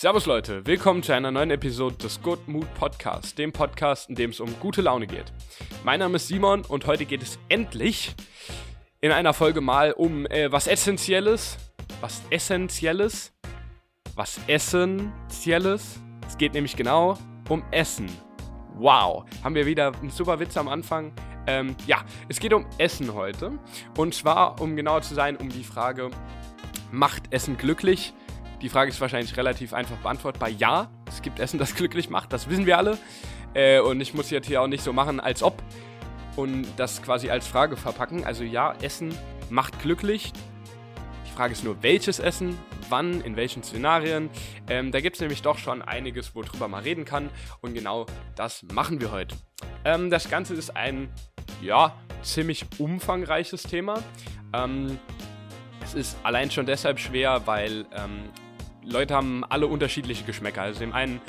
Servus Leute, willkommen zu einer neuen Episode des Good Mood Podcast, dem Podcast, in dem es um gute Laune geht. Mein Name ist Simon und heute geht es endlich in einer Folge mal um äh, was Essentielles, was Essentielles, was Essentielles. Es geht nämlich genau um Essen. Wow, haben wir wieder einen super Witz am Anfang. Ähm, ja, es geht um Essen heute. Und zwar, um genauer zu sein, um die Frage, macht Essen glücklich? Die Frage ist wahrscheinlich relativ einfach beantwortbar. Ja, es gibt Essen, das glücklich macht, das wissen wir alle. Äh, und ich muss jetzt hier auch nicht so machen, als ob. Und das quasi als Frage verpacken. Also ja, Essen macht glücklich. Die Frage ist nur, welches Essen, wann, in welchen Szenarien. Ähm, da gibt es nämlich doch schon einiges, worüber man reden kann. Und genau das machen wir heute. Ähm, das Ganze ist ein, ja, ziemlich umfangreiches Thema. Ähm, es ist allein schon deshalb schwer, weil ähm, Leute haben alle unterschiedliche Geschmäcker. Also dem einen,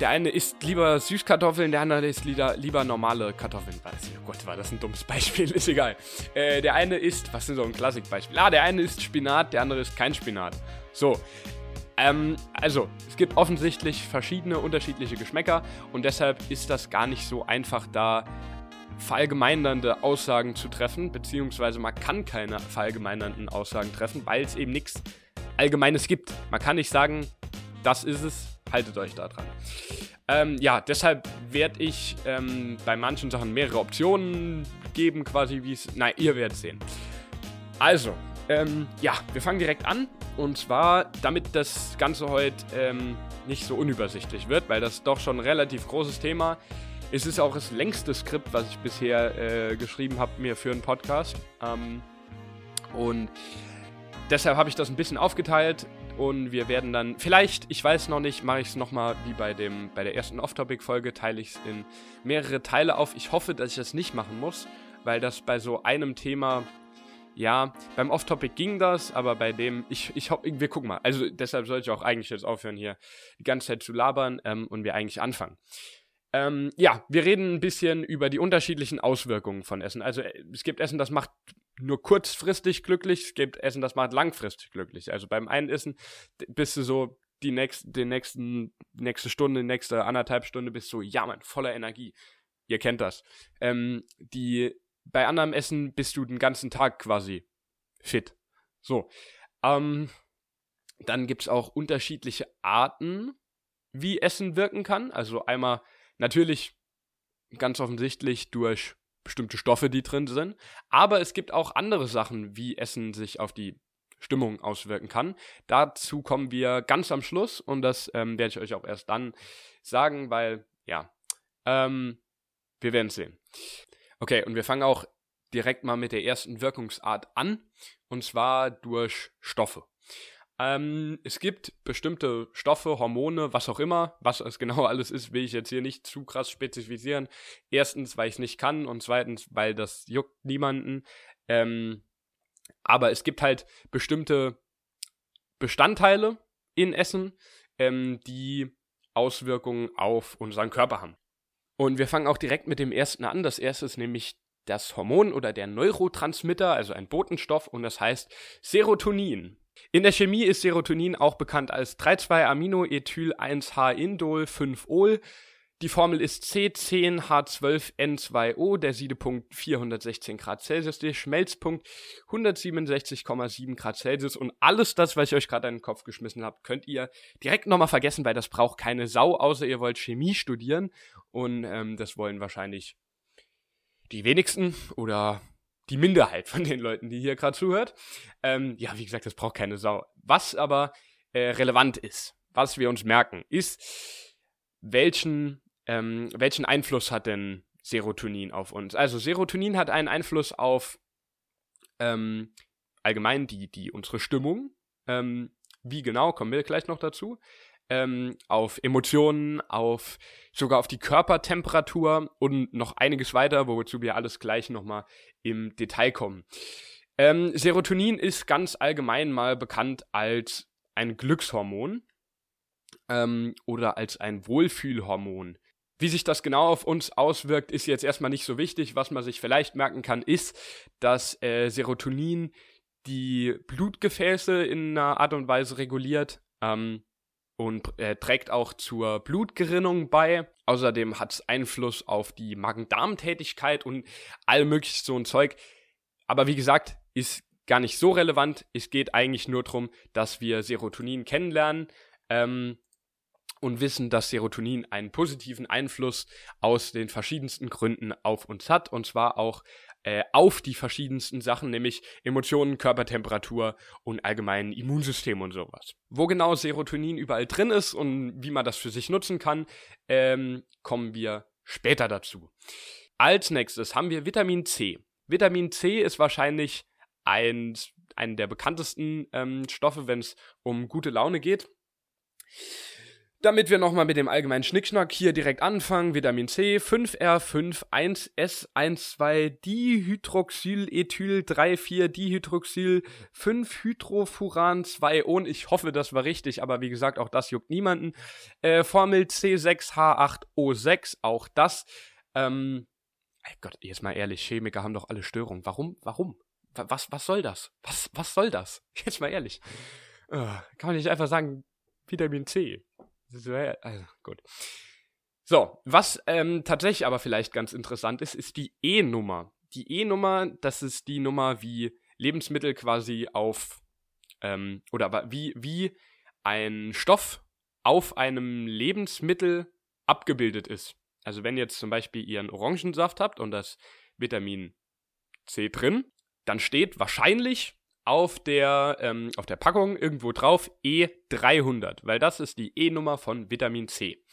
der eine isst lieber Süßkartoffeln, der andere isst lieber, lieber normale Kartoffeln. Oh Gott, war das ein dummes Beispiel, ist egal. Äh, der eine isst, was ist so ein Klassikbeispiel? Ah, der eine isst Spinat, der andere isst kein Spinat. So. Ähm, also, es gibt offensichtlich verschiedene unterschiedliche Geschmäcker und deshalb ist das gar nicht so einfach da verallgemeinernde Aussagen zu treffen, beziehungsweise man kann keine verallgemeinernden Aussagen treffen, weil es eben nichts Allgemeines gibt. Man kann nicht sagen, das ist es, haltet euch da dran. Ähm, ja, deshalb werde ich ähm, bei manchen Sachen mehrere Optionen geben, quasi wie es. Nein, ihr werdet sehen. Also, ähm, ja, wir fangen direkt an. Und zwar, damit das Ganze heute ähm, nicht so unübersichtlich wird, weil das doch schon ein relativ großes Thema ist. Es ist auch das längste Skript, was ich bisher äh, geschrieben habe, mir für einen Podcast. Ähm, und deshalb habe ich das ein bisschen aufgeteilt und wir werden dann, vielleicht, ich weiß noch nicht, mache ich es nochmal wie bei, dem, bei der ersten Off-Topic-Folge, teile ich es in mehrere Teile auf. Ich hoffe, dass ich das nicht machen muss, weil das bei so einem Thema, ja, beim Off-Topic ging das, aber bei dem, ich, ich wir gucken mal. Also deshalb sollte ich auch eigentlich jetzt aufhören, hier die ganze Zeit zu labern ähm, und wir eigentlich anfangen. Ähm, ja, wir reden ein bisschen über die unterschiedlichen Auswirkungen von Essen. Also äh, es gibt Essen, das macht nur kurzfristig glücklich, es gibt Essen, das macht langfristig glücklich. Also beim einen Essen bist du so die nächst, den nächsten, nächste Stunde, nächste anderthalb Stunde bist du, ja man, voller Energie. Ihr kennt das. Ähm, die, bei anderem Essen bist du den ganzen Tag quasi fit. So. Ähm, dann gibt es auch unterschiedliche Arten, wie Essen wirken kann. Also einmal natürlich ganz offensichtlich durch bestimmte Stoffe, die drin sind. Aber es gibt auch andere Sachen, wie Essen sich auf die Stimmung auswirken kann. Dazu kommen wir ganz am Schluss und das ähm, werde ich euch auch erst dann sagen, weil, ja, ähm, wir werden sehen. Okay, und wir fangen auch direkt mal mit der ersten Wirkungsart an, und zwar durch Stoffe. Ähm, es gibt bestimmte Stoffe, Hormone, was auch immer. Was es genau alles ist, will ich jetzt hier nicht zu krass spezifizieren. Erstens, weil ich es nicht kann und zweitens, weil das juckt niemanden. Ähm, aber es gibt halt bestimmte Bestandteile in Essen, ähm, die Auswirkungen auf unseren Körper haben. Und wir fangen auch direkt mit dem ersten an. Das erste ist nämlich das Hormon oder der Neurotransmitter, also ein Botenstoff, und das heißt Serotonin. In der Chemie ist Serotonin auch bekannt als 3,2-Aminoethyl-1-H-Indol 5-Ol. Die Formel ist C10H12N2O, der Siedepunkt 416 Grad Celsius, der Schmelzpunkt 167,7 Grad Celsius und alles das, was ich euch gerade in den Kopf geschmissen habe, könnt ihr direkt nochmal vergessen, weil das braucht keine Sau, außer ihr wollt Chemie studieren und ähm, das wollen wahrscheinlich die wenigsten oder die Minderheit von den Leuten, die hier gerade zuhört. Ähm, ja, wie gesagt, das braucht keine Sau. Was aber äh, relevant ist, was wir uns merken, ist, welchen, ähm, welchen Einfluss hat denn Serotonin auf uns? Also Serotonin hat einen Einfluss auf ähm, allgemein die, die unsere Stimmung. Ähm, wie genau, kommen wir gleich noch dazu ähm, auf Emotionen, auf sogar auf die Körpertemperatur und noch einiges weiter, wozu wir alles gleich nochmal im Detail kommen. Ähm, Serotonin ist ganz allgemein mal bekannt als ein Glückshormon ähm, oder als ein Wohlfühlhormon. Wie sich das genau auf uns auswirkt, ist jetzt erstmal nicht so wichtig. Was man sich vielleicht merken kann, ist, dass äh, Serotonin die Blutgefäße in einer Art und Weise reguliert. Ähm, und äh, trägt auch zur Blutgerinnung bei. Außerdem hat es Einfluss auf die Magen-Darm-Tätigkeit und all mögliches so ein Zeug. Aber wie gesagt, ist gar nicht so relevant. Es geht eigentlich nur darum, dass wir Serotonin kennenlernen ähm, und wissen, dass Serotonin einen positiven Einfluss aus den verschiedensten Gründen auf uns hat. Und zwar auch äh, auf die verschiedensten Sachen, nämlich Emotionen, Körpertemperatur und allgemein Immunsystem und sowas. Wo genau Serotonin überall drin ist und wie man das für sich nutzen kann, ähm, kommen wir später dazu. Als nächstes haben wir Vitamin C. Vitamin C ist wahrscheinlich ein, ein der bekanntesten ähm, Stoffe, wenn es um gute Laune geht. Damit wir nochmal mit dem allgemeinen Schnickschnack hier direkt anfangen. Vitamin C, 5R5, 1S12, Dihydroxylethyl 34, Dihydroxyl 5 Hydrofuran 2 und ich hoffe, das war richtig, aber wie gesagt, auch das juckt niemanden. Äh, Formel C6H8O6, auch das. Ähm, ey Gott, jetzt mal ehrlich, Chemiker haben doch alle Störungen. Warum? Warum? Was, was soll das? Was, was soll das? Jetzt mal ehrlich. Uh, kann man nicht einfach sagen, Vitamin C. Also, gut. So, was ähm, tatsächlich aber vielleicht ganz interessant ist, ist die E-Nummer. Die E-Nummer, das ist die Nummer, wie Lebensmittel quasi auf, ähm, oder wie, wie ein Stoff auf einem Lebensmittel abgebildet ist. Also wenn ihr jetzt zum Beispiel ihren Orangensaft habt und das Vitamin C drin, dann steht wahrscheinlich auf der, ähm, auf der Packung irgendwo drauf E300, weil das ist die E-Nummer von Vitamin C.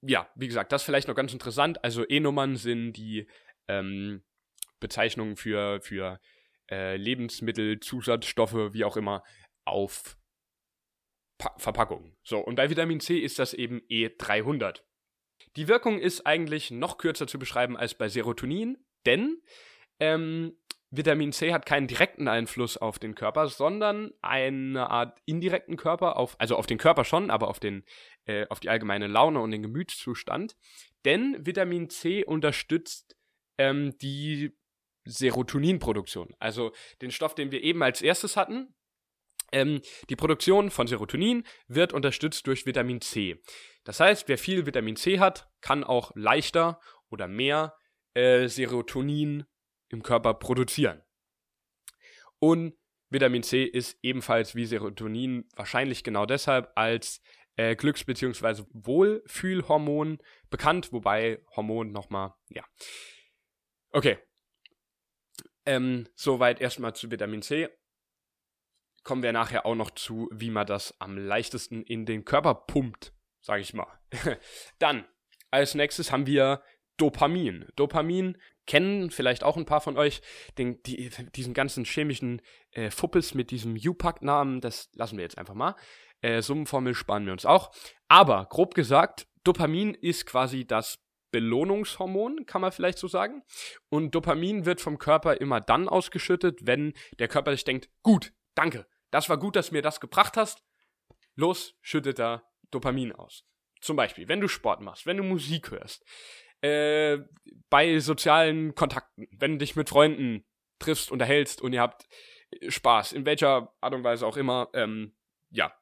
Ja, wie gesagt, das ist vielleicht noch ganz interessant. Also E-Nummern sind die ähm, Bezeichnungen für, für äh, Lebensmittel, Zusatzstoffe, wie auch immer, auf pa Verpackungen. So, und bei Vitamin C ist das eben E300. Die Wirkung ist eigentlich noch kürzer zu beschreiben als bei Serotonin, denn ähm, Vitamin C hat keinen direkten Einfluss auf den Körper, sondern eine Art indirekten Körper auf, also auf den Körper schon, aber auf den, äh, auf die allgemeine Laune und den Gemütszustand. Denn Vitamin C unterstützt ähm, die Serotoninproduktion, also den Stoff, den wir eben als erstes hatten. Ähm, die Produktion von Serotonin wird unterstützt durch Vitamin C. Das heißt, wer viel Vitamin C hat, kann auch leichter oder mehr äh, Serotonin im Körper produzieren. Und Vitamin C ist ebenfalls wie Serotonin wahrscheinlich genau deshalb als äh, Glücks- bzw. Wohlfühlhormon bekannt, wobei Hormon nochmal, ja. Okay. Ähm, soweit erstmal zu Vitamin C. Kommen wir nachher auch noch zu, wie man das am leichtesten in den Körper pumpt, sage ich mal. Dann, als nächstes haben wir Dopamin. Dopamin kennen vielleicht auch ein paar von euch den, die, diesen ganzen chemischen äh, Fuppes mit diesem U-Pack-Namen, das lassen wir jetzt einfach mal. Äh, Summenformel sparen wir uns auch. Aber grob gesagt, Dopamin ist quasi das Belohnungshormon, kann man vielleicht so sagen. Und Dopamin wird vom Körper immer dann ausgeschüttet, wenn der Körper sich denkt, gut, danke, das war gut, dass mir das gebracht hast. Los, schüttet er Dopamin aus. Zum Beispiel, wenn du Sport machst, wenn du Musik hörst, äh, bei sozialen Kontakten, wenn du dich mit Freunden triffst, unterhältst und ihr habt Spaß, in welcher Art und Weise auch immer, ähm, ja,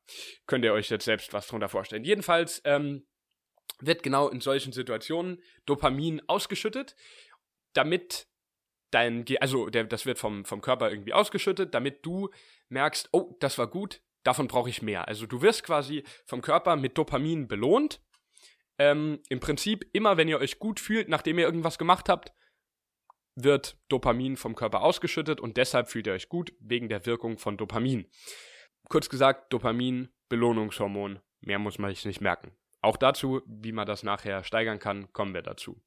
könnt ihr euch jetzt selbst was drunter vorstellen. Jedenfalls ähm, wird genau in solchen Situationen Dopamin ausgeschüttet, damit dein, Ge also der, das wird vom, vom Körper irgendwie ausgeschüttet, damit du merkst, oh, das war gut, davon brauche ich mehr. Also du wirst quasi vom Körper mit Dopamin belohnt ähm, Im Prinzip, immer wenn ihr euch gut fühlt, nachdem ihr irgendwas gemacht habt, wird Dopamin vom Körper ausgeschüttet und deshalb fühlt ihr euch gut wegen der Wirkung von Dopamin. Kurz gesagt, Dopamin, Belohnungshormon, mehr muss man sich nicht merken. Auch dazu, wie man das nachher steigern kann, kommen wir dazu.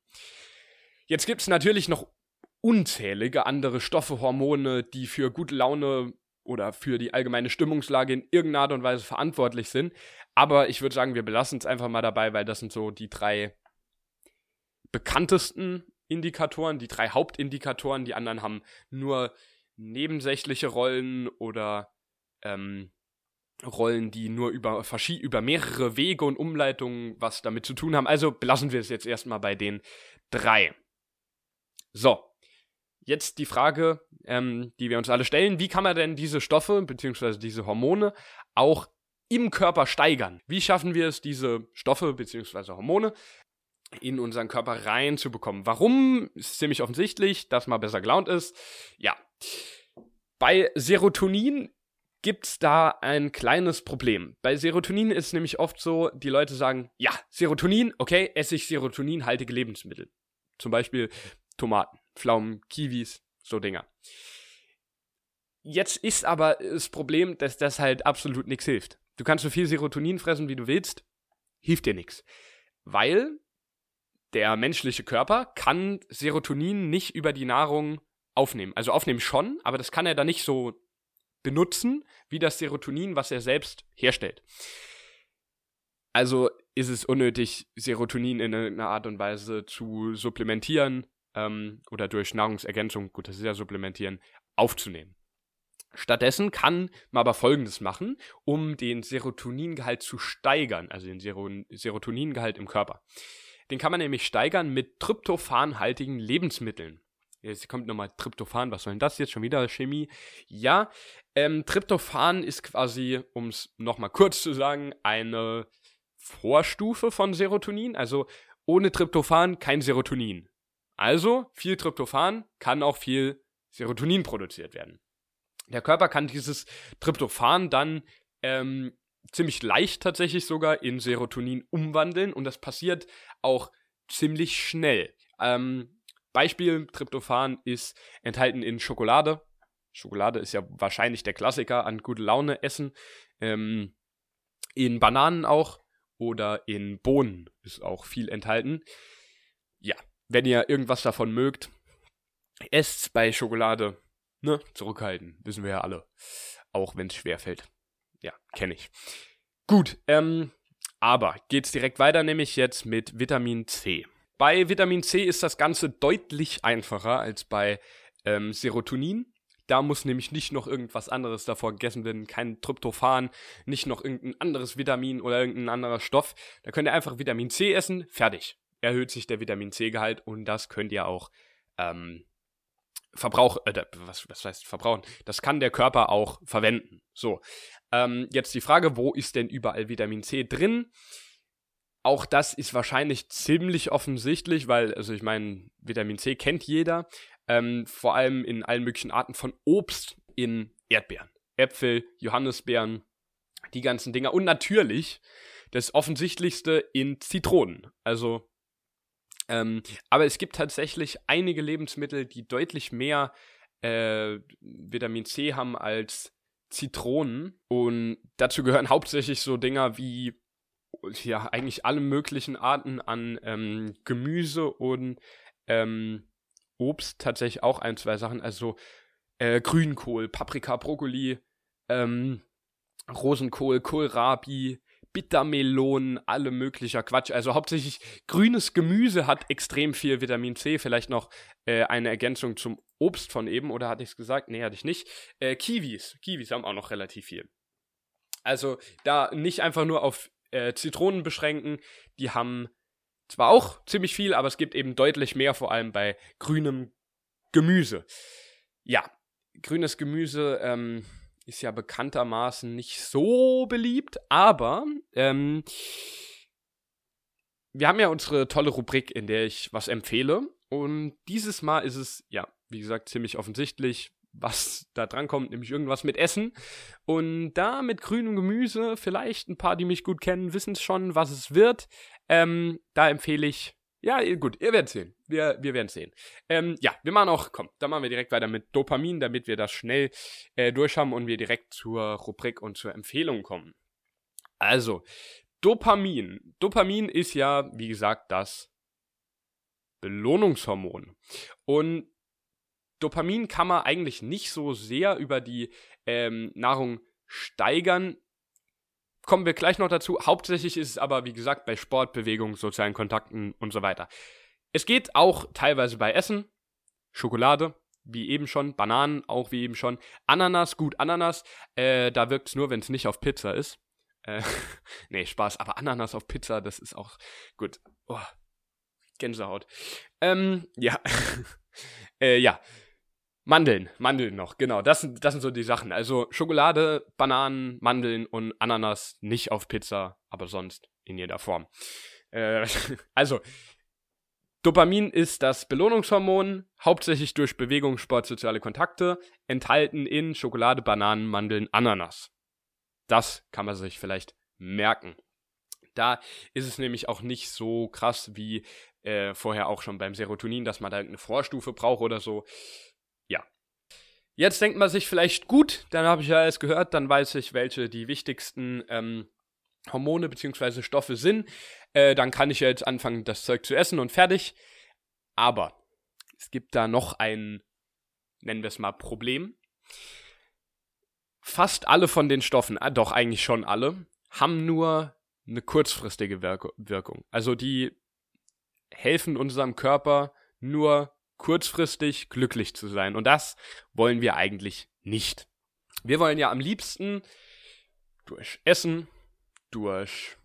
Jetzt gibt es natürlich noch unzählige andere Stoffe, Hormone, die für gute Laune oder für die allgemeine Stimmungslage in irgendeiner Art und Weise verantwortlich sind. Aber ich würde sagen, wir belassen es einfach mal dabei, weil das sind so die drei bekanntesten Indikatoren, die drei Hauptindikatoren. Die anderen haben nur nebensächliche Rollen oder ähm, Rollen, die nur über, über mehrere Wege und Umleitungen was damit zu tun haben. Also belassen wir es jetzt erstmal bei den drei. So, jetzt die Frage, ähm, die wir uns alle stellen, wie kann man denn diese Stoffe bzw. diese Hormone auch im Körper steigern. Wie schaffen wir es, diese Stoffe bzw. Hormone in unseren Körper reinzubekommen? Warum? Ist ziemlich offensichtlich, dass man besser gelaunt ist. Ja. Bei Serotonin gibt es da ein kleines Problem. Bei Serotonin ist es nämlich oft so, die Leute sagen, ja, Serotonin, okay, esse ich serotoninhaltige Lebensmittel. Zum Beispiel Tomaten, Pflaumen, Kiwis, so Dinger. Jetzt ist aber das Problem, dass das halt absolut nichts hilft. Du kannst so viel Serotonin fressen, wie du willst, hilft dir nichts. Weil der menschliche Körper kann Serotonin nicht über die Nahrung aufnehmen. Also aufnehmen schon, aber das kann er dann nicht so benutzen, wie das Serotonin, was er selbst herstellt. Also ist es unnötig, Serotonin in irgendeiner Art und Weise zu supplementieren ähm, oder durch Nahrungsergänzung, gut, das ist ja supplementieren, aufzunehmen. Stattdessen kann man aber Folgendes machen, um den Serotoningehalt zu steigern, also den Ser Serotoningehalt im Körper. Den kann man nämlich steigern mit tryptophanhaltigen Lebensmitteln. Jetzt kommt nochmal Tryptophan. Was soll denn das jetzt schon wieder? Chemie? Ja, ähm, Tryptophan ist quasi, um es nochmal kurz zu sagen, eine Vorstufe von Serotonin. Also ohne Tryptophan kein Serotonin. Also viel Tryptophan kann auch viel Serotonin produziert werden. Der Körper kann dieses Tryptophan dann ähm, ziemlich leicht tatsächlich sogar in Serotonin umwandeln und das passiert auch ziemlich schnell. Ähm, Beispiel Tryptophan ist enthalten in Schokolade. Schokolade ist ja wahrscheinlich der Klassiker an gute Laune essen. Ähm, in Bananen auch oder in Bohnen ist auch viel enthalten. Ja, wenn ihr irgendwas davon mögt, esst bei Schokolade. Ne, zurückhalten, wissen wir ja alle. Auch wenn es schwer fällt. Ja, kenne ich. Gut, ähm, aber geht's direkt weiter, nämlich jetzt mit Vitamin C. Bei Vitamin C ist das Ganze deutlich einfacher als bei ähm, Serotonin. Da muss nämlich nicht noch irgendwas anderes davor gegessen werden, kein Tryptophan, nicht noch irgendein anderes Vitamin oder irgendein anderer Stoff. Da könnt ihr einfach Vitamin C essen, fertig. Erhöht sich der Vitamin C-Gehalt und das könnt ihr auch ähm, verbrauchen, äh, was, was heißt verbrauchen? Das kann der Körper auch verwenden. So, ähm, jetzt die Frage, wo ist denn überall Vitamin C drin? Auch das ist wahrscheinlich ziemlich offensichtlich, weil, also ich meine, Vitamin C kennt jeder. Ähm, vor allem in allen möglichen Arten von Obst in Erdbeeren. Äpfel, Johannisbeeren, die ganzen Dinger. Und natürlich das offensichtlichste in Zitronen. Also, ähm, aber es gibt tatsächlich einige Lebensmittel, die deutlich mehr äh, Vitamin C haben als Zitronen. Und dazu gehören hauptsächlich so Dinger wie ja, eigentlich alle möglichen Arten an ähm, Gemüse und ähm, Obst tatsächlich auch ein, zwei Sachen. Also äh, Grünkohl, Paprika, Brokkoli, ähm, Rosenkohl, Kohlrabi, Bittermelonen, alle möglicher Quatsch. Also hauptsächlich grünes Gemüse hat extrem viel Vitamin C. Vielleicht noch äh, eine Ergänzung zum Obst von eben, oder hatte ich es gesagt? Nee, hatte ich nicht. Äh, Kiwis. Kiwis haben auch noch relativ viel. Also da nicht einfach nur auf äh, Zitronen beschränken. Die haben zwar auch ziemlich viel, aber es gibt eben deutlich mehr, vor allem bei grünem Gemüse. Ja, grünes Gemüse ähm, ist ja bekanntermaßen nicht so beliebt, aber ähm, wir haben ja unsere tolle Rubrik, in der ich was empfehle. Und dieses Mal ist es, ja, wie gesagt, ziemlich offensichtlich was da dran kommt, nämlich irgendwas mit Essen. Und da mit grünem Gemüse, vielleicht ein paar, die mich gut kennen, wissen es schon, was es wird. Ähm, da empfehle ich, ja, gut, ihr werdet sehen. Wir, wir werden sehen. Ähm, ja, wir machen auch, komm, dann machen wir direkt weiter mit Dopamin, damit wir das schnell äh, durchhaben und wir direkt zur Rubrik und zur Empfehlung kommen. Also, Dopamin. Dopamin ist ja, wie gesagt, das Belohnungshormon. Und Dopamin kann man eigentlich nicht so sehr über die ähm, Nahrung steigern. Kommen wir gleich noch dazu. Hauptsächlich ist es aber, wie gesagt, bei Sport, Bewegung, sozialen Kontakten und so weiter. Es geht auch teilweise bei Essen. Schokolade, wie eben schon. Bananen, auch wie eben schon. Ananas, gut, Ananas. Äh, da wirkt es nur, wenn es nicht auf Pizza ist. Äh, nee, Spaß. Aber Ananas auf Pizza, das ist auch gut. Oh, Gänsehaut. Ähm, ja. äh, ja. Mandeln, Mandeln noch, genau. Das sind, das sind so die Sachen. Also Schokolade, Bananen, Mandeln und Ananas nicht auf Pizza, aber sonst in jeder Form. Äh, also, Dopamin ist das Belohnungshormon, hauptsächlich durch Bewegung, Sport, soziale Kontakte, enthalten in Schokolade, Bananen, Mandeln, Ananas. Das kann man sich vielleicht merken. Da ist es nämlich auch nicht so krass wie äh, vorher auch schon beim Serotonin, dass man da irgendeine Vorstufe braucht oder so. Jetzt denkt man sich vielleicht, gut, dann habe ich ja alles gehört, dann weiß ich, welche die wichtigsten ähm, Hormone bzw. Stoffe sind, äh, dann kann ich ja jetzt anfangen, das Zeug zu essen und fertig. Aber es gibt da noch ein, nennen wir es mal, Problem. Fast alle von den Stoffen, äh, doch eigentlich schon alle, haben nur eine kurzfristige Wirk Wirkung. Also die helfen unserem Körper nur kurzfristig glücklich zu sein. Und das wollen wir eigentlich nicht. Wir wollen ja am liebsten durch Essen, durch,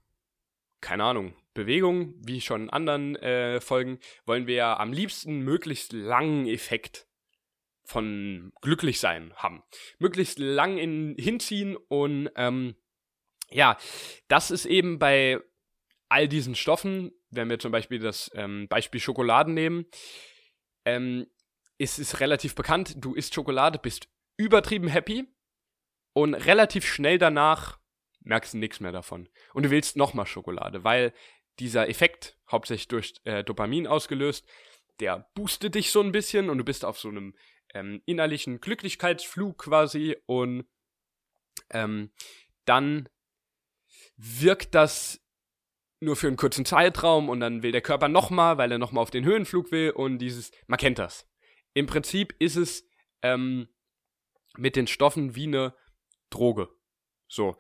keine Ahnung, Bewegung, wie schon in anderen äh, Folgen, wollen wir ja am liebsten möglichst langen Effekt von glücklich sein haben. Möglichst lang in, hinziehen und ähm, ja, das ist eben bei all diesen Stoffen, wenn wir zum Beispiel das ähm, Beispiel Schokoladen nehmen, ähm, ist es relativ bekannt, du isst Schokolade, bist übertrieben happy und relativ schnell danach merkst du nichts mehr davon. Und du willst nochmal Schokolade, weil dieser Effekt, hauptsächlich durch äh, Dopamin ausgelöst, der boostet dich so ein bisschen und du bist auf so einem ähm, innerlichen Glücklichkeitsflug quasi und ähm, dann wirkt das nur für einen kurzen Zeitraum und dann will der Körper nochmal, weil er nochmal auf den Höhenflug will und dieses, man kennt das. Im Prinzip ist es ähm, mit den Stoffen wie eine Droge. So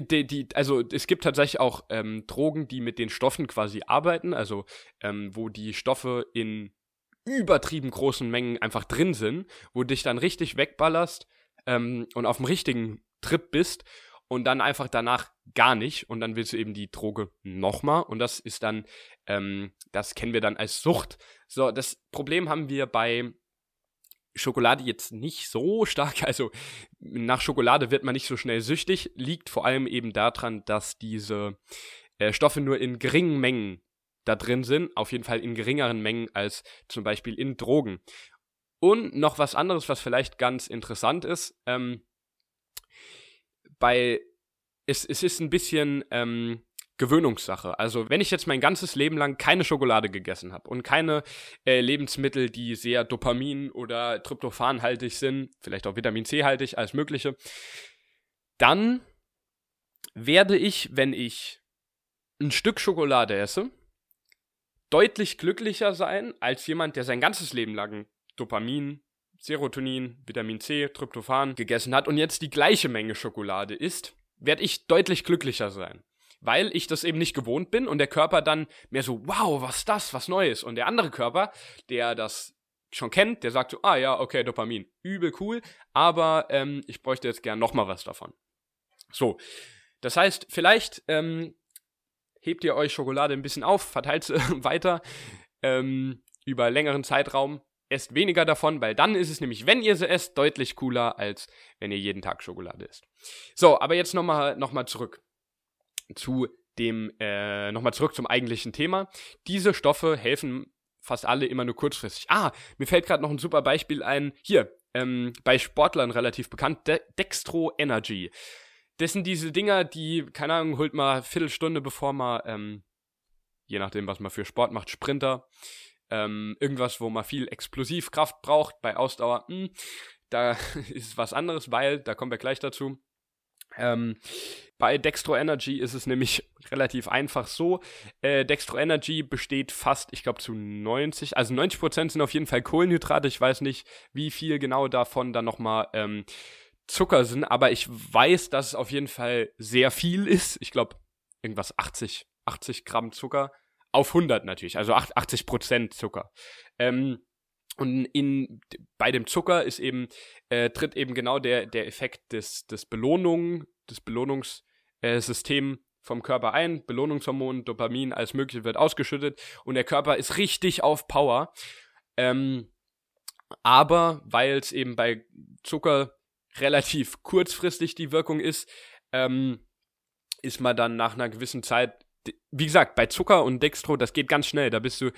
die, die, also es gibt tatsächlich auch ähm, Drogen, die mit den Stoffen quasi arbeiten, also ähm, wo die Stoffe in übertrieben großen Mengen einfach drin sind, wo dich dann richtig wegballerst ähm, und auf dem richtigen Trip bist und dann einfach danach gar nicht. Und dann willst du eben die Droge nochmal und das ist dann, ähm, das kennen wir dann als Sucht. So, das Problem haben wir bei Schokolade jetzt nicht so stark, also nach Schokolade wird man nicht so schnell süchtig, liegt vor allem eben daran, dass diese äh, Stoffe nur in geringen Mengen da drin sind, auf jeden Fall in geringeren Mengen als zum Beispiel in Drogen. Und noch was anderes, was vielleicht ganz interessant ist, ähm, bei es, es ist ein bisschen ähm, Gewöhnungssache. Also wenn ich jetzt mein ganzes Leben lang keine Schokolade gegessen habe und keine äh, Lebensmittel, die sehr Dopamin- oder Tryptophanhaltig sind, vielleicht auch Vitamin C-haltig, alles Mögliche, dann werde ich, wenn ich ein Stück Schokolade esse, deutlich glücklicher sein als jemand, der sein ganzes Leben lang Dopamin, Serotonin, Vitamin C, Tryptophan gegessen hat und jetzt die gleiche Menge Schokolade isst, werde ich deutlich glücklicher sein weil ich das eben nicht gewohnt bin und der Körper dann mehr so, wow, was das, was Neues. Und der andere Körper, der das schon kennt, der sagt so, ah ja, okay, Dopamin, übel cool, aber ähm, ich bräuchte jetzt gern nochmal was davon. So, das heißt, vielleicht ähm, hebt ihr euch Schokolade ein bisschen auf, verteilt sie weiter ähm, über längeren Zeitraum, esst weniger davon, weil dann ist es nämlich, wenn ihr sie esst, deutlich cooler, als wenn ihr jeden Tag Schokolade isst. So, aber jetzt nochmal noch mal zurück zu dem, äh, nochmal zurück zum eigentlichen Thema. Diese Stoffe helfen fast alle immer nur kurzfristig. Ah, mir fällt gerade noch ein super Beispiel ein. Hier, ähm, bei Sportlern relativ bekannt, De Dextro Energy. Das sind diese Dinger, die, keine Ahnung, holt mal Viertelstunde bevor man, ähm, je nachdem, was man für Sport macht, Sprinter, ähm, irgendwas, wo man viel Explosivkraft braucht, bei Ausdauer, mh, hm, da ist was anderes, weil, da kommen wir gleich dazu, ähm, bei Dextro Energy ist es nämlich relativ einfach so. Äh, Dextro Energy besteht fast, ich glaube, zu 90, also 90 Prozent sind auf jeden Fall Kohlenhydrate. Ich weiß nicht, wie viel genau davon dann nochmal ähm, Zucker sind, aber ich weiß, dass es auf jeden Fall sehr viel ist. Ich glaube, irgendwas 80, 80 Gramm Zucker auf 100 natürlich, also 80 Prozent Zucker. Ähm, und in, bei dem Zucker ist eben, äh, tritt eben genau der, der Effekt des, des Belohnung, des Belohnungssystems äh, vom Körper ein. Belohnungshormon, Dopamin, alles Mögliche wird ausgeschüttet und der Körper ist richtig auf Power. Ähm, Aber weil es eben bei Zucker relativ kurzfristig die Wirkung ist, ähm, ist man dann nach einer gewissen Zeit, wie gesagt, bei Zucker und Dextro, das geht ganz schnell. Da bist du,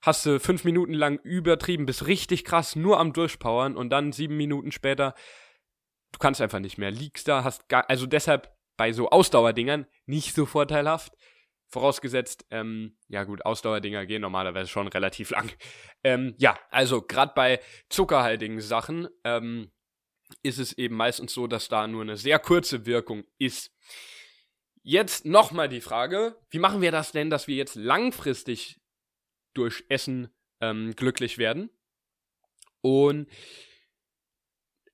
hast du fünf Minuten lang übertrieben, bist richtig krass nur am Durchpowern und dann sieben Minuten später, du kannst einfach nicht mehr. Liegst da, hast gar, also deshalb bei so Ausdauerdingern nicht so vorteilhaft. Vorausgesetzt, ähm, ja gut, Ausdauerdinger gehen normalerweise schon relativ lang. Ähm, ja, also gerade bei zuckerhaltigen Sachen ähm, ist es eben meistens so, dass da nur eine sehr kurze Wirkung ist. Jetzt nochmal die Frage, wie machen wir das denn, dass wir jetzt langfristig durch Essen ähm, glücklich werden? Und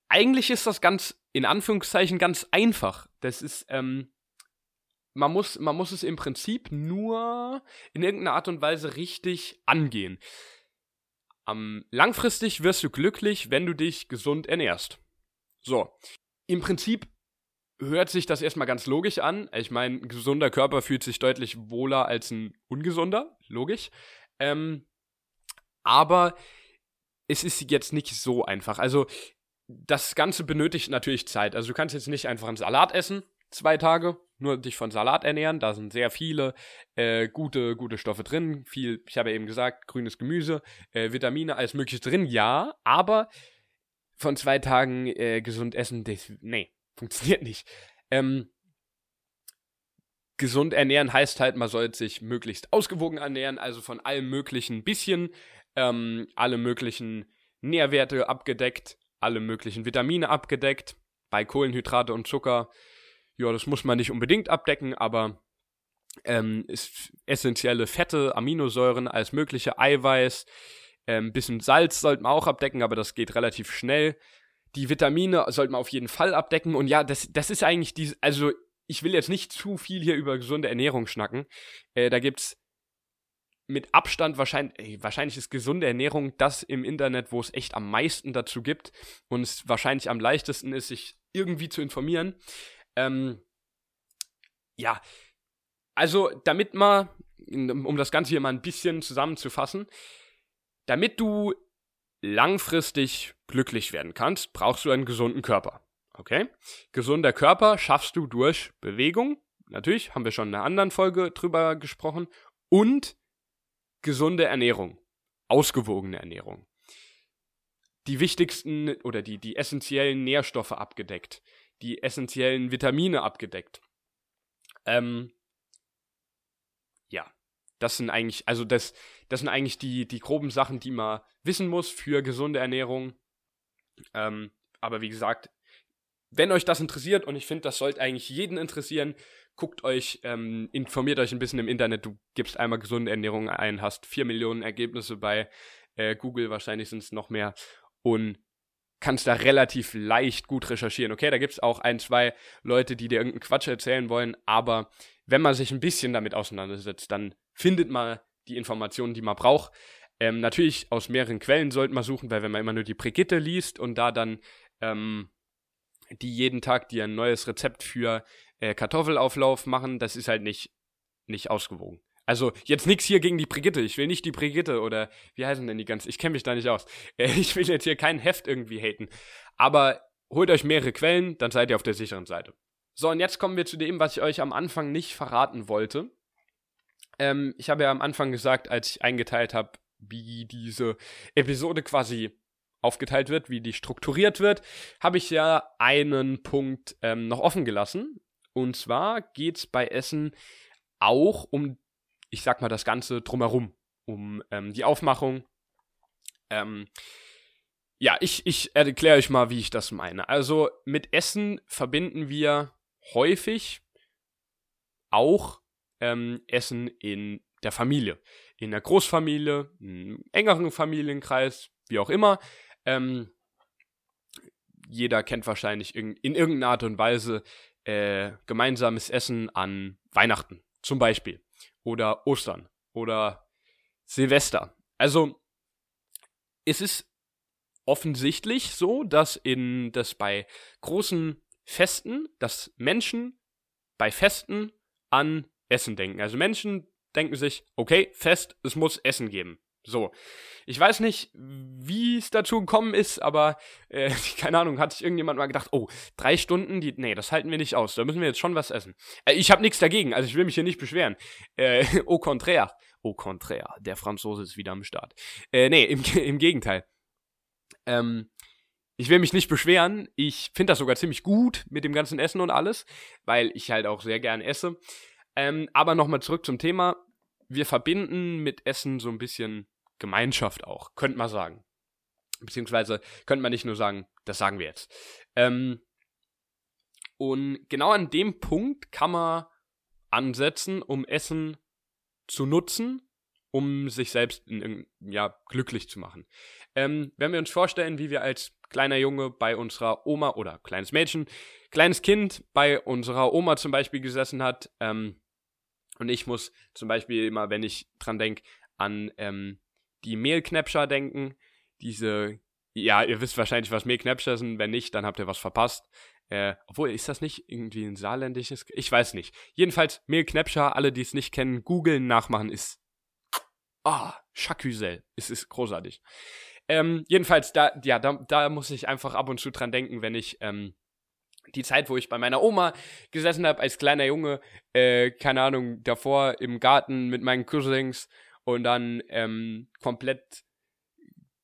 eigentlich ist das ganz, in Anführungszeichen, ganz einfach. Das ist, ähm, man muss, man muss es im Prinzip nur in irgendeiner Art und Weise richtig angehen. Ähm, langfristig wirst du glücklich, wenn du dich gesund ernährst. So. Im Prinzip hört sich das erstmal ganz logisch an. Ich meine, ein gesunder Körper fühlt sich deutlich wohler als ein ungesunder, logisch. Ähm, aber es ist jetzt nicht so einfach. Also, das Ganze benötigt natürlich Zeit. Also, du kannst jetzt nicht einfach einen Salat essen, zwei Tage, nur dich von Salat ernähren. Da sind sehr viele äh, gute, gute Stoffe drin. Viel, ich habe ja eben gesagt, grünes Gemüse, äh, Vitamine, alles Mögliche drin, ja. Aber von zwei Tagen äh, gesund essen, das, nee, funktioniert nicht. Ähm, gesund ernähren heißt halt, man sollte sich möglichst ausgewogen ernähren, also von allem möglichen bisschen, ähm, alle möglichen Nährwerte abgedeckt, alle möglichen Vitamine abgedeckt. Bei Kohlenhydrate und Zucker ja, das muss man nicht unbedingt abdecken, aber ähm, ist essentielle Fette, Aminosäuren, alles mögliche, Eiweiß, ein ähm, bisschen Salz sollte man auch abdecken, aber das geht relativ schnell. Die Vitamine sollte man auf jeden Fall abdecken. Und ja, das, das ist eigentlich die, also ich will jetzt nicht zu viel hier über gesunde Ernährung schnacken. Äh, da gibt's mit Abstand wahrscheinlich, wahrscheinlich ist gesunde Ernährung das im Internet, wo es echt am meisten dazu gibt und es wahrscheinlich am leichtesten ist, sich irgendwie zu informieren. Ähm, ja, also damit man, um das Ganze hier mal ein bisschen zusammenzufassen, damit du langfristig glücklich werden kannst, brauchst du einen gesunden Körper. Okay? Gesunder Körper schaffst du durch Bewegung. Natürlich, haben wir schon in einer anderen Folge drüber gesprochen. Und gesunde Ernährung. Ausgewogene Ernährung. Die wichtigsten oder die, die essentiellen Nährstoffe abgedeckt die essentiellen Vitamine abgedeckt. Ähm, ja, das sind eigentlich, also das, das sind eigentlich die, die groben Sachen, die man wissen muss für gesunde Ernährung. Ähm, aber wie gesagt, wenn euch das interessiert, und ich finde, das sollte eigentlich jeden interessieren, guckt euch, ähm, informiert euch ein bisschen im Internet. Du gibst einmal gesunde Ernährung ein, hast vier Millionen Ergebnisse bei äh, Google, wahrscheinlich sind es noch mehr. Und kannst da relativ leicht gut recherchieren. Okay, da gibt es auch ein, zwei Leute, die dir irgendeinen Quatsch erzählen wollen, aber wenn man sich ein bisschen damit auseinandersetzt, dann findet man die Informationen, die man braucht. Ähm, natürlich aus mehreren Quellen sollte man suchen, weil wenn man immer nur die Brigitte liest und da dann ähm, die jeden Tag dir ein neues Rezept für äh, Kartoffelauflauf machen, das ist halt nicht, nicht ausgewogen. Also jetzt nichts hier gegen die Brigitte. Ich will nicht die Brigitte oder wie heißen denn die ganz? Ich kenne mich da nicht aus. Äh, ich will jetzt hier kein Heft irgendwie haten. Aber holt euch mehrere Quellen, dann seid ihr auf der sicheren Seite. So, und jetzt kommen wir zu dem, was ich euch am Anfang nicht verraten wollte. Ähm, ich habe ja am Anfang gesagt, als ich eingeteilt habe, wie diese Episode quasi aufgeteilt wird, wie die strukturiert wird, habe ich ja einen Punkt ähm, noch offen gelassen. Und zwar geht es bei Essen auch um ich sag mal, das Ganze drumherum, um ähm, die Aufmachung. Ähm, ja, ich, ich erkläre euch mal, wie ich das meine. Also mit Essen verbinden wir häufig auch ähm, Essen in der Familie. In der Großfamilie, einem engeren Familienkreis, wie auch immer. Ähm, jeder kennt wahrscheinlich in, in, irgendeiner Art und Weise äh, gemeinsames Essen an Weihnachten, zum Beispiel oder Ostern oder Silvester. Also es ist offensichtlich so, dass in dass bei großen Festen, dass Menschen bei Festen an Essen denken. Also Menschen denken sich, okay, Fest, es muss Essen geben. So. Ich weiß nicht, wie es dazu gekommen ist, aber äh, keine Ahnung, hat sich irgendjemand mal gedacht, oh, drei Stunden, die, nee, das halten wir nicht aus, da müssen wir jetzt schon was essen. Äh, ich habe nichts dagegen, also ich will mich hier nicht beschweren. Äh, au contraire, au contraire, der Franzose ist wieder am Start. Äh, nee, im, im Gegenteil. Ähm, ich will mich nicht beschweren. Ich finde das sogar ziemlich gut mit dem ganzen Essen und alles, weil ich halt auch sehr gern esse. Ähm, aber nochmal zurück zum Thema. Wir verbinden mit Essen so ein bisschen Gemeinschaft auch, könnte man sagen. Beziehungsweise könnte man nicht nur sagen, das sagen wir jetzt. Ähm, und genau an dem Punkt kann man ansetzen, um Essen zu nutzen, um sich selbst in, ja, glücklich zu machen. Ähm, wenn wir uns vorstellen, wie wir als kleiner Junge bei unserer Oma oder kleines Mädchen, kleines Kind bei unserer Oma zum Beispiel gesessen hat, ähm, und ich muss zum Beispiel immer, wenn ich dran denke, an ähm, die Mehlknäpscher denken. Diese, ja, ihr wisst wahrscheinlich, was Mehlknäpscher sind. Wenn nicht, dann habt ihr was verpasst. Äh, obwohl, ist das nicht irgendwie ein saarländisches? Ich weiß nicht. Jedenfalls, Mehlknäpscher, alle, die es nicht kennen, googeln, nachmachen ist. Ah, Chacusel. Es ist großartig. Ähm, jedenfalls, da, ja, da, da muss ich einfach ab und zu dran denken, wenn ich, ähm, die Zeit, wo ich bei meiner Oma gesessen habe als kleiner Junge, äh, keine Ahnung, davor im Garten mit meinen Cousins und dann ähm, komplett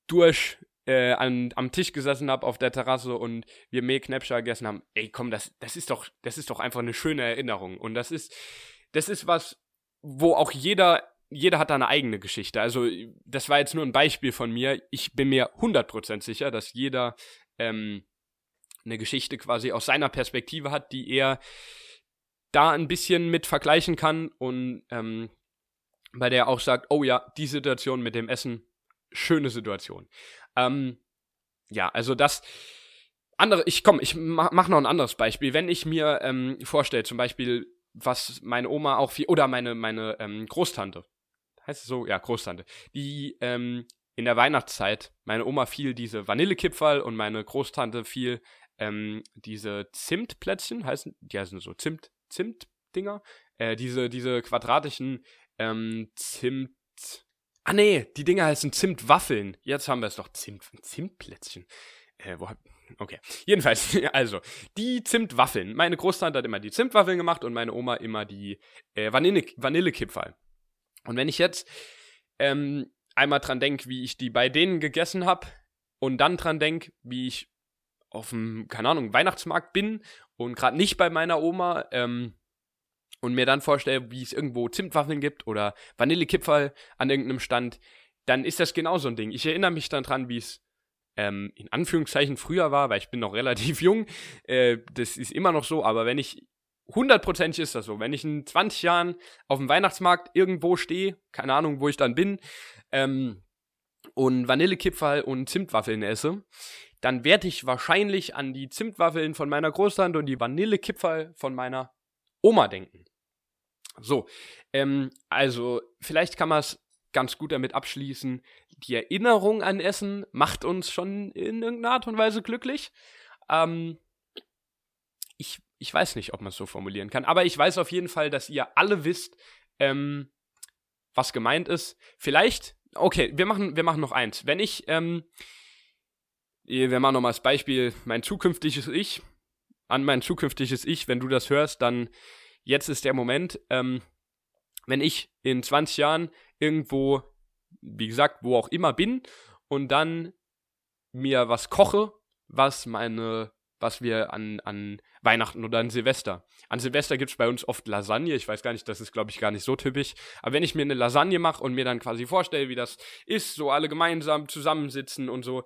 durch äh, an, am Tisch gesessen habe auf der Terrasse und wir Mehlknäpscher gegessen haben. Ey, komm, das, das ist doch, das ist doch einfach eine schöne Erinnerung. Und das ist, das ist was, wo auch jeder, jeder hat da eine eigene Geschichte. Also, das war jetzt nur ein Beispiel von mir. Ich bin mir 100% sicher, dass jeder ähm, eine Geschichte quasi aus seiner Perspektive hat, die er da ein bisschen mit vergleichen kann und ähm, bei der auch sagt, oh ja, die Situation mit dem Essen, schöne Situation. Ähm, ja, also das andere, ich komm, ich mach, mach noch ein anderes Beispiel. Wenn ich mir ähm, vorstelle, zum Beispiel, was meine Oma auch viel, oder meine, meine ähm, Großtante, heißt es so? Ja, Großtante, die ähm, in der Weihnachtszeit, meine Oma fiel diese Vanillekipferl und meine Großtante fiel ähm, diese Zimtplätzchen, heißen, die heißen so Zimt, Zimtdinger, äh, diese, diese quadratischen ähm, Zimt. Ah nee, die Dinger heißen Zimtwaffeln. Jetzt haben wir es doch. Zimt, Zimtplätzchen. Äh, wo hab. Okay. Jedenfalls, also, die Zimtwaffeln. Meine Großtante hat immer die Zimtwaffeln gemacht und meine Oma immer die äh, Vanille, Vanillekipferl. Und wenn ich jetzt ähm, einmal dran denke, wie ich die bei denen gegessen habe und dann dran denke, wie ich auf dem, keine Ahnung, Weihnachtsmarkt bin und gerade nicht bei meiner Oma, ähm, und mir dann vorstelle, wie es irgendwo Zimtwaffeln gibt oder Vanillekipferl an irgendeinem Stand, dann ist das genau so ein Ding. Ich erinnere mich dann dran, wie es ähm, in Anführungszeichen früher war, weil ich bin noch relativ jung. Äh, das ist immer noch so, aber wenn ich hundertprozentig ist das so. Wenn ich in 20 Jahren auf dem Weihnachtsmarkt irgendwo stehe, keine Ahnung, wo ich dann bin, ähm, und Vanillekipferl und Zimtwaffeln esse, dann werde ich wahrscheinlich an die Zimtwaffeln von meiner Großtante und die Vanillekipferl von meiner Oma denken. So, ähm, also vielleicht kann man es ganz gut damit abschließen. Die Erinnerung an Essen macht uns schon in irgendeiner Art und Weise glücklich. Ähm, ich, ich weiß nicht, ob man es so formulieren kann, aber ich weiß auf jeden Fall, dass ihr alle wisst, ähm, was gemeint ist. Vielleicht, okay, wir machen, wir machen noch eins. Wenn ich, ähm, wir machen nochmal das Beispiel, mein zukünftiges Ich, an mein zukünftiges Ich, wenn du das hörst, dann jetzt ist der Moment, ähm, wenn ich in 20 Jahren irgendwo, wie gesagt, wo auch immer bin und dann mir was koche, was meine, was wir an, an Weihnachten oder an Silvester. An Silvester gibt es bei uns oft Lasagne. Ich weiß gar nicht, das ist, glaube ich, gar nicht so typisch. Aber wenn ich mir eine Lasagne mache und mir dann quasi vorstelle, wie das ist, so alle gemeinsam zusammensitzen und so,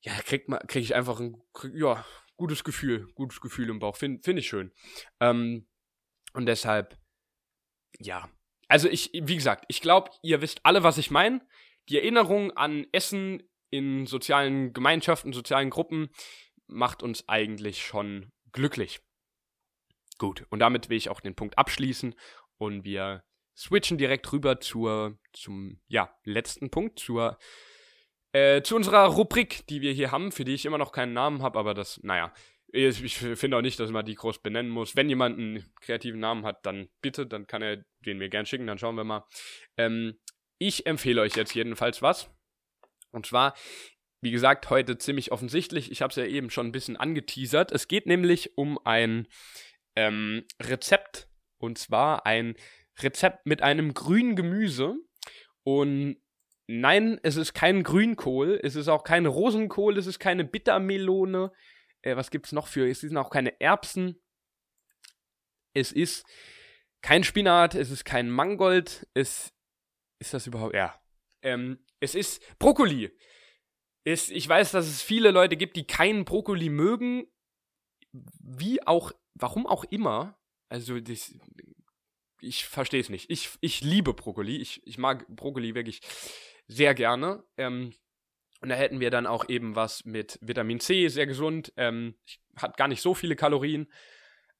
ja, krieg, krieg ich einfach ein, ja, gutes Gefühl, gutes Gefühl im Bauch. Finde find ich schön. Ähm, und deshalb, ja. Also ich, wie gesagt, ich glaube, ihr wisst alle, was ich meine. Die Erinnerung an Essen in sozialen Gemeinschaften, sozialen Gruppen macht uns eigentlich schon glücklich. Gut, und damit will ich auch den Punkt abschließen und wir switchen direkt rüber zur, zum, ja, letzten Punkt, zur, äh, zu unserer Rubrik, die wir hier haben, für die ich immer noch keinen Namen habe, aber das, naja, ich finde auch nicht, dass man die groß benennen muss. Wenn jemand einen kreativen Namen hat, dann bitte, dann kann er den mir gern schicken, dann schauen wir mal. Ähm, ich empfehle euch jetzt jedenfalls was. Und zwar, wie gesagt, heute ziemlich offensichtlich. Ich habe es ja eben schon ein bisschen angeteasert. Es geht nämlich um ein ähm, Rezept. Und zwar ein Rezept mit einem grünen Gemüse. Und nein, es ist kein Grünkohl. Es ist auch keine Rosenkohl. Es ist keine Bittermelone. Äh, was gibt es noch für? Es sind auch keine Erbsen. Es ist kein Spinat. Es ist kein Mangold. Es ist das überhaupt? Ja. Ähm, es ist Brokkoli. Es, ich weiß, dass es viele Leute gibt, die keinen Brokkoli mögen. Wie auch, warum auch immer. Also, das, ich verstehe es nicht. Ich, ich liebe Brokkoli. Ich, ich mag Brokkoli wirklich sehr gerne. Ähm, und da hätten wir dann auch eben was mit Vitamin C, sehr gesund. Ähm, hat gar nicht so viele Kalorien.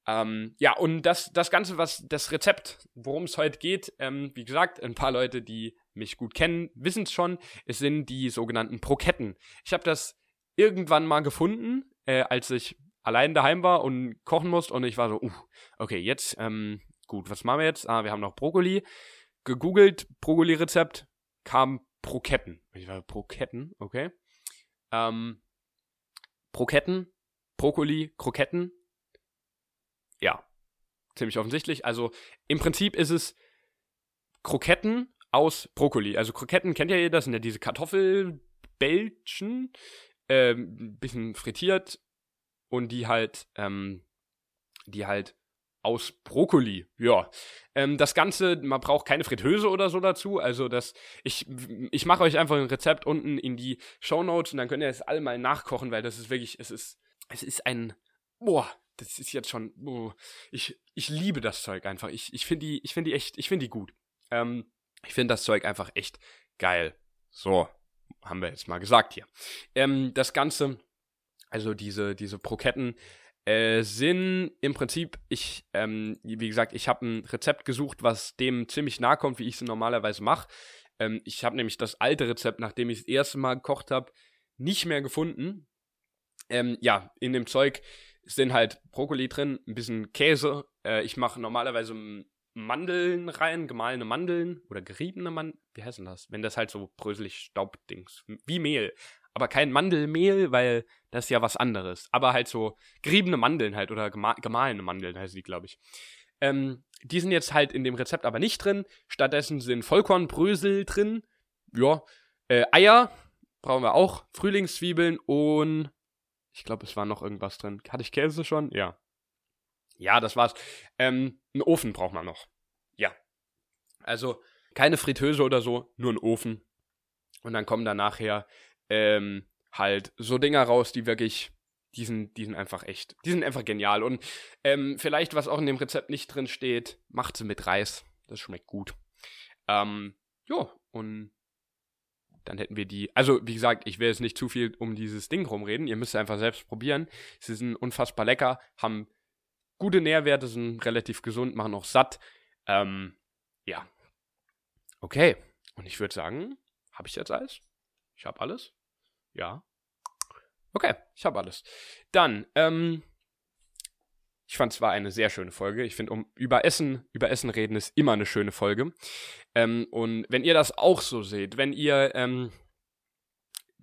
Ähm, ja, und das, das Ganze, was das Rezept, worum es heute geht, ähm, wie gesagt, ein paar Leute, die mich gut kennen, wissen es schon. Es sind die sogenannten Broketten. Ich habe das irgendwann mal gefunden, äh, als ich allein daheim war und kochen musste und ich war so, uh, okay, jetzt, ähm, gut, was machen wir jetzt? Ah, wir haben noch Brokkoli. Gegoogelt, Brokkoli-Rezept, kam Broketten. Ich war Broketten, okay. Ähm, Broketten, Brokkoli, Kroketten. Ja, ziemlich offensichtlich. Also im Prinzip ist es Kroketten aus Brokkoli. Also Kroketten kennt ja das sind ja diese Kartoffelbällchen, ähm, bisschen frittiert und die halt, ähm, die halt aus Brokkoli. Ja. Ähm, das Ganze, man braucht keine Fritteuse oder so dazu. Also das, ich, ich mache euch einfach ein Rezept unten in die Show Notes und dann könnt ihr es alle mal nachkochen, weil das ist wirklich, es ist, es ist ein, boah, das ist jetzt schon, boah, ich, ich liebe das Zeug einfach. Ich, ich finde die, ich finde die echt, ich finde die gut. Ähm, ich finde das Zeug einfach echt geil. So, haben wir jetzt mal gesagt hier. Ähm, das Ganze, also diese, diese Broketten, äh, sind im Prinzip, ich, ähm, wie gesagt, ich habe ein Rezept gesucht, was dem ziemlich nahe kommt, wie ich es normalerweise mache. Ähm, ich habe nämlich das alte Rezept, nachdem ich das erste Mal gekocht habe, nicht mehr gefunden. Ähm, ja, in dem Zeug sind halt Brokkoli drin, ein bisschen Käse. Äh, ich mache normalerweise Mandeln rein, gemahlene Mandeln oder geriebene Mandeln. Wie heißt denn das? Wenn das halt so bröselig Staubdings, wie Mehl aber kein Mandelmehl, weil das ist ja was anderes. Aber halt so geriebene Mandeln halt oder gema gemahlene Mandeln heißt die, glaube ich. Ähm, die sind jetzt halt in dem Rezept aber nicht drin. Stattdessen sind Vollkornbrösel drin. Ja. Äh, Eier brauchen wir auch. Frühlingszwiebeln und ich glaube, es war noch irgendwas drin. Hatte ich Käse schon? Ja. Ja, das war's. Ähm, einen Ofen braucht man noch. Ja. Also keine Fritteuse oder so, nur einen Ofen. Und dann kommen da nachher ähm, halt so Dinger raus, die wirklich, die sind, die sind einfach echt, die sind einfach genial. Und ähm, vielleicht, was auch in dem Rezept nicht drin steht, macht sie mit Reis. Das schmeckt gut. Ähm, ja, und dann hätten wir die. Also, wie gesagt, ich will jetzt nicht zu viel um dieses Ding rumreden. Ihr müsst einfach selbst probieren. Sie sind unfassbar lecker, haben gute Nährwerte, sind relativ gesund, machen auch satt. Ähm, ja. Okay. Und ich würde sagen, habe ich jetzt alles? Ich habe alles? Ja. Okay, ich habe alles. Dann, ähm, ich fand es war eine sehr schöne Folge. Ich finde, um über Essen, über Essen reden ist immer eine schöne Folge. Ähm, und wenn ihr das auch so seht, wenn ihr ähm,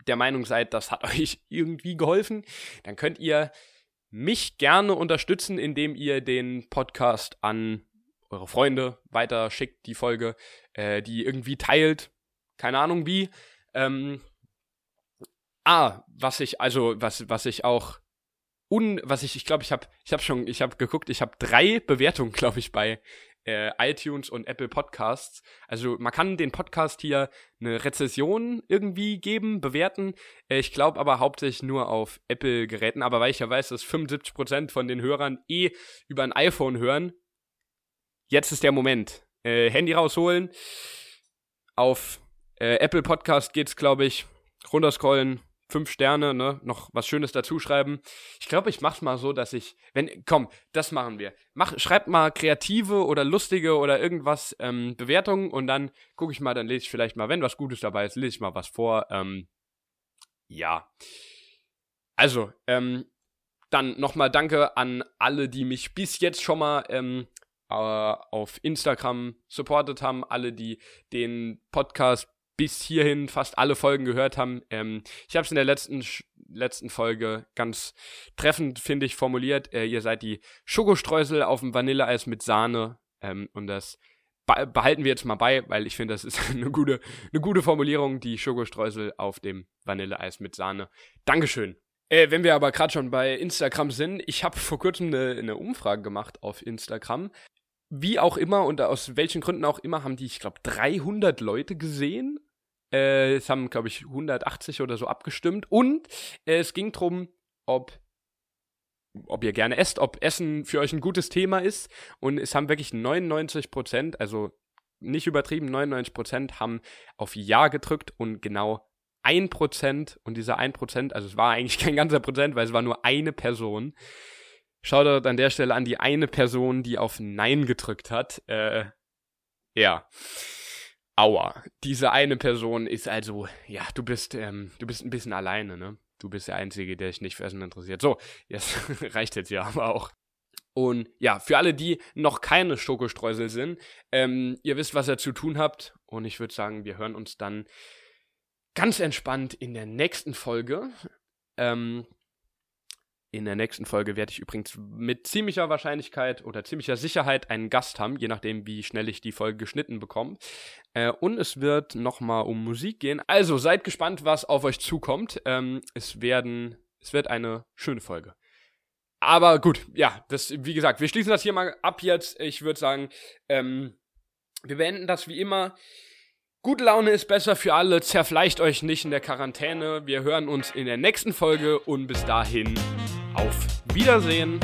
der Meinung seid, das hat euch irgendwie geholfen, dann könnt ihr mich gerne unterstützen, indem ihr den Podcast an eure Freunde weiter schickt, die Folge, äh, die irgendwie teilt. Keine Ahnung wie. Ähm, Ah, was ich, also, was, was ich auch un, was ich, ich glaube, ich habe, ich habe schon, ich habe geguckt, ich habe drei Bewertungen, glaube ich, bei äh, iTunes und Apple Podcasts. Also man kann den Podcast hier eine Rezession irgendwie geben, bewerten. Äh, ich glaube aber hauptsächlich nur auf Apple-Geräten. Aber weil ich ja weiß, dass 75% von den Hörern eh über ein iPhone hören, jetzt ist der Moment. Äh, Handy rausholen. Auf äh, Apple Podcast geht's, glaube ich, runterscrollen, fünf Sterne, ne, noch was Schönes dazuschreiben. Ich glaube, ich mach's mal so, dass ich, wenn, komm, das machen wir. Mach, schreibt mal kreative oder lustige oder irgendwas ähm, Bewertungen und dann gucke ich mal, dann lese ich vielleicht mal, wenn was Gutes dabei ist, lese ich mal was vor. Ähm, ja. Also, ähm, dann nochmal danke an alle, die mich bis jetzt schon mal ähm, äh, auf Instagram supportet haben, alle, die den Podcast bis hierhin fast alle Folgen gehört haben. Ähm, ich habe es in der letzten, letzten Folge ganz treffend, finde ich, formuliert. Äh, ihr seid die Schokostreusel auf dem Vanilleeis mit Sahne. Ähm, und das behalten wir jetzt mal bei, weil ich finde, das ist eine gute, eine gute Formulierung, die Schokostreusel auf dem Vanilleeis mit Sahne. Dankeschön. Äh, wenn wir aber gerade schon bei Instagram sind, ich habe vor kurzem eine, eine Umfrage gemacht auf Instagram. Wie auch immer und aus welchen Gründen auch immer haben die, ich glaube, 300 Leute gesehen. Äh, es haben, glaube ich, 180 oder so abgestimmt. Und äh, es ging darum, ob ob ihr gerne esst, ob Essen für euch ein gutes Thema ist. Und es haben wirklich 99 Prozent, also nicht übertrieben, 99 Prozent haben auf Ja gedrückt und genau ein Prozent und dieser ein Prozent, also es war eigentlich kein ganzer Prozent, weil es war nur eine Person. Schaut dort an der Stelle an die eine Person, die auf Nein gedrückt hat. Äh, ja. Aua. Diese eine Person ist also, ja, du bist, ähm, du bist ein bisschen alleine, ne? Du bist der Einzige, der sich nicht für Essen interessiert. So, jetzt reicht jetzt ja aber auch. Und ja, für alle, die noch keine Schokostreusel sind, ähm, ihr wisst, was ihr zu tun habt. Und ich würde sagen, wir hören uns dann ganz entspannt in der nächsten Folge. Ähm, in der nächsten Folge werde ich übrigens mit ziemlicher Wahrscheinlichkeit oder ziemlicher Sicherheit einen Gast haben, je nachdem, wie schnell ich die Folge geschnitten bekomme. Äh, und es wird nochmal um Musik gehen. Also seid gespannt, was auf euch zukommt. Ähm, es werden, es wird eine schöne Folge. Aber gut, ja, das, wie gesagt, wir schließen das hier mal ab jetzt. Ich würde sagen, ähm, wir beenden das wie immer. Gute Laune ist besser für alle. Zerfleicht euch nicht in der Quarantäne. Wir hören uns in der nächsten Folge und bis dahin auf Wiedersehen.